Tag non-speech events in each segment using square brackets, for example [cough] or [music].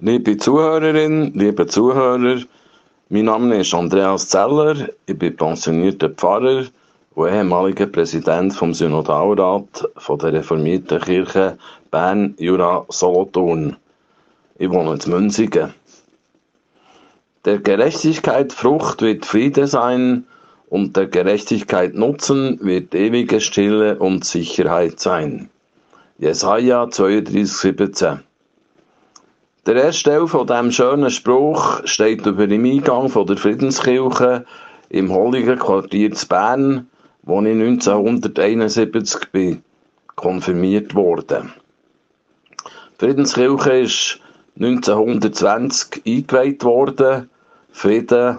Liebe Zuhörerin, liebe Zuhörer, mein Name ist Andreas Zeller, ich bin pensionierter Pfarrer und ehemaliger Präsident vom Synodalrat von der reformierten Kirche Bern, Jura, Solothurn. Ich wohne in Münzigen. Der Gerechtigkeit Frucht wird Friede sein und der Gerechtigkeit Nutzen wird ewige Stille und Sicherheit sein. Jesaja 32, 17. Der erste Teil von diesem schönen Spruch steht über dem Eingang von der Friedenskirche im Holligen Quartier zu Bern, wo ich 1971 bin konfirmiert wurde. Die Friedenskirche ist 1920 eingeweiht worden, Frieden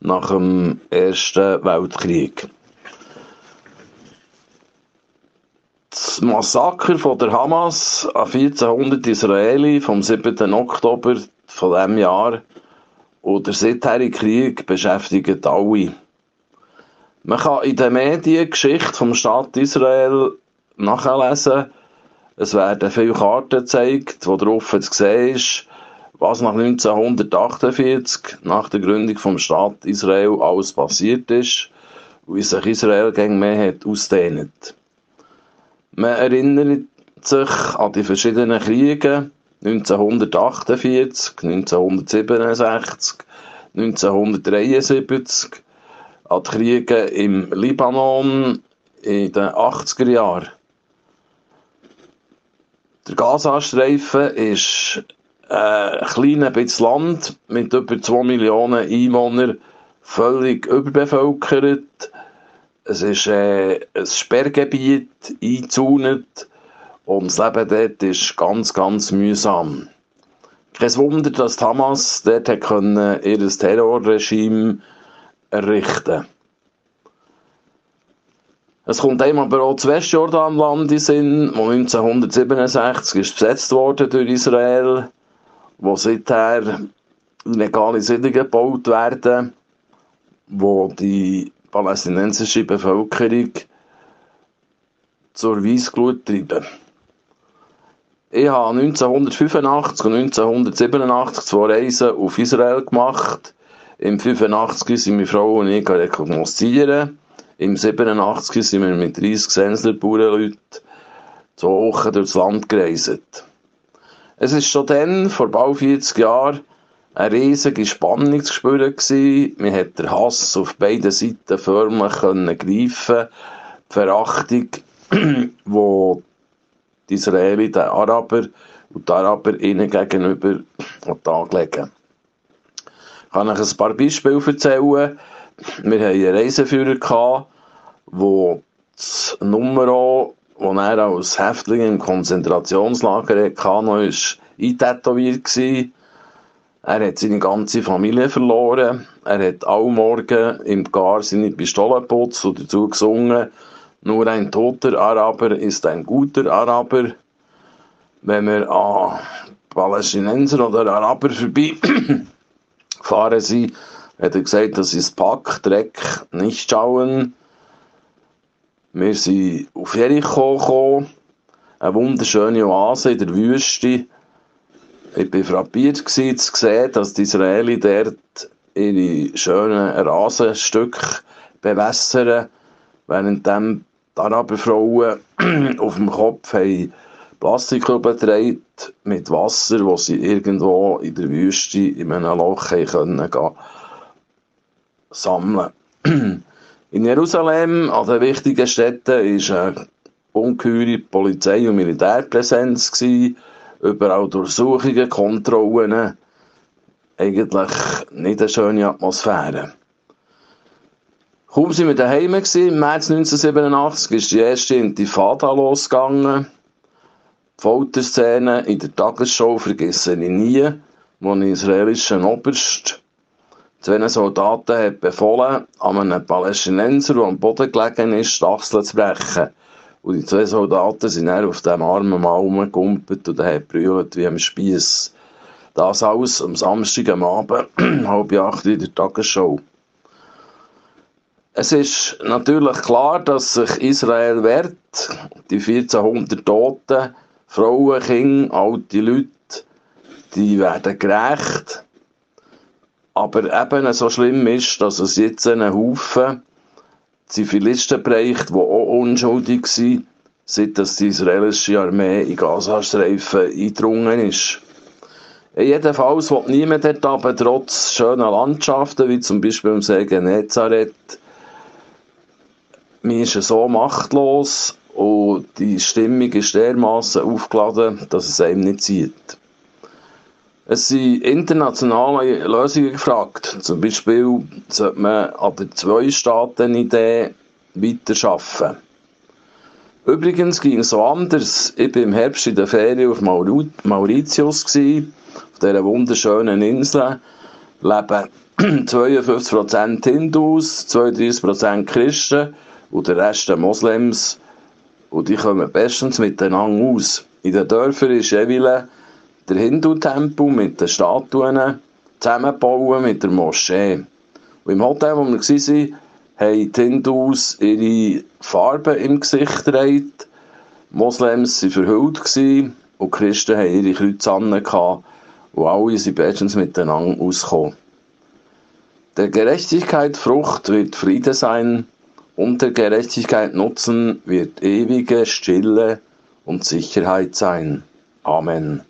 nach dem Ersten Weltkrieg. Das Massaker von der Hamas an 1400 Israeli vom 7. Oktober von diesem Jahr und der seitherige Krieg beschäftigt alle. Man kann in den Medien Geschichte vom Staat Israel nachlesen. Es werden viele Karten gezeigt, wo drauf zu sehen ist, was nach 1948, nach der Gründung vom Staat Israel, alles passiert ist und wie sich Israel gegen mehr hat ausdehnt. Man erinnert sich an die verschiedenen Kriege 1948, 1967, 1973, an die Kriege im Libanon in den 80er Jahren. Der Gazastreifen ist ein kleines bisschen Land mit über 2 Millionen Einwohnern völlig überbevölkert. Es ist äh, ein Sperrgebiet eingezäunt und das Leben dort ist ganz, ganz mühsam. Kein Wunder, dass die Hamas dort können, ihr Terrorregime errichten Es kommt einem aber auch das Westjordanland in Sinn, wo 1967 ist besetzt wurde durch Israel, wo seither legale Siedlungen gebaut werden, wo die palästinensische Bevölkerung zur Weissglut treiben. Ich habe 1985 und 1987 zwei Reisen auf Israel gemacht. Im 85 sind meine Frau und ich rekognoszieren. Im 87 sind wir mit 30 Sensler Bauernleuten zwei Wochen durchs Land gereist. Es ist schon dann, vor bald 40 Jahren, eine riesige Spannung zu spüren gewesen. Man hat den Hass auf beiden Seiten förmlich greifen. Die Verachtung, [clears throat] wo die Israelis den Araber und die Araber ihnen gegenüber an den Tag legen. Ich kann euch ein paar Beispiele erzählen. Wir hatten einen Reiseführer, der das Nummer, das er als Häftling im Konzentrationslager hatte, noch eintätowiert war. Er hat seine ganze Familie verloren. Er hat alle Morgen im Gar seine Pistole geputzt und dazu gesungen, nur ein toter Araber ist ein guter Araber. Wenn wir an Palästinenser oder Araber vorbei gefahren sind, hat er gesagt, das ist Pack, Dreck, nicht schauen. Wir sind auf Jericho gekommen, eine wunderschöne Oase in der Wüste. Ich war frappiert zu sehen, dass die Israelis dort ihre schönen Rasenstücke bewässern, während die Araberfrauen [clears throat] auf dem Kopf haben Plastikkübel getragen mit Wasser, wo sie irgendwo in der Wüste in einem Loch können gehen, sammeln [clears throat] In Jerusalem, an den wichtigen Städten, war eine ungeheure Polizei- und Militärpräsenz. Gewesen. Überall Durchsuchungen, Kontrollen. Eigentlich nicht eine schöne Atmosphäre. Kaum sind wir daheim gewesen, im März 1987 ist die erste Intifada losgegangen. Die Folterszene in der Tagesschau vergesse ich nie, wo ein israelischer Oberst zwei Soldaten hat befohlen, an einem Palästinenser, der am Boden gelegen ist, die Achseln zu brechen. Und die zwei Soldaten sind dann auf dem armen Mann rumgegumpelt und haben brüllt wie am Spieß. Das alles am Samstag am Abend, [clears throat] halb acht in der Tagesschau. Es ist natürlich klar, dass sich Israel wehrt. Die 1400 Toten, Frauen, Kinder, alte Leute, die werden gerecht. Aber eben so schlimm ist, dass es jetzt einen Haufen Zivilisten bereicht, die auch unschuldig sind, seit dass die israelische Armee in Gazastreifen eingedrungen ist. Jedenfalls will niemand dort aber trotz schöner Landschaften, wie zum Beispiel im See Genezareth, man ist so machtlos und die Stimmung ist dermaßen aufgeladen, dass es einem nicht zieht. Es sind internationale Lösungen gefragt. Zum Beispiel sollte man an der Zwei-Staaten-Idee weiterarbeiten. Übrigens ging es so anders. Ich war im Herbst in der Ferien auf Mauritius, auf dieser wunderschönen Insel. Leben [clears throat] 52% Hindus, 32% Christen und der Rest Moslems. Und die kommen bestens miteinander aus. In den Dörfern ist jeweils der Hindu-Tempel mit den Statuen zusammenbauen mit der Moschee. Und im Hotel, wo wir waren, haben die Hindus ihre Farben im Gesicht getragen, Moslems waren verhüllt und Christen haben ihre Kreuze an und alle sind bestens miteinander ausgekommen. Der Gerechtigkeit Frucht wird Friede sein und der Gerechtigkeit Nutzen wird ewige Stille und Sicherheit sein. Amen.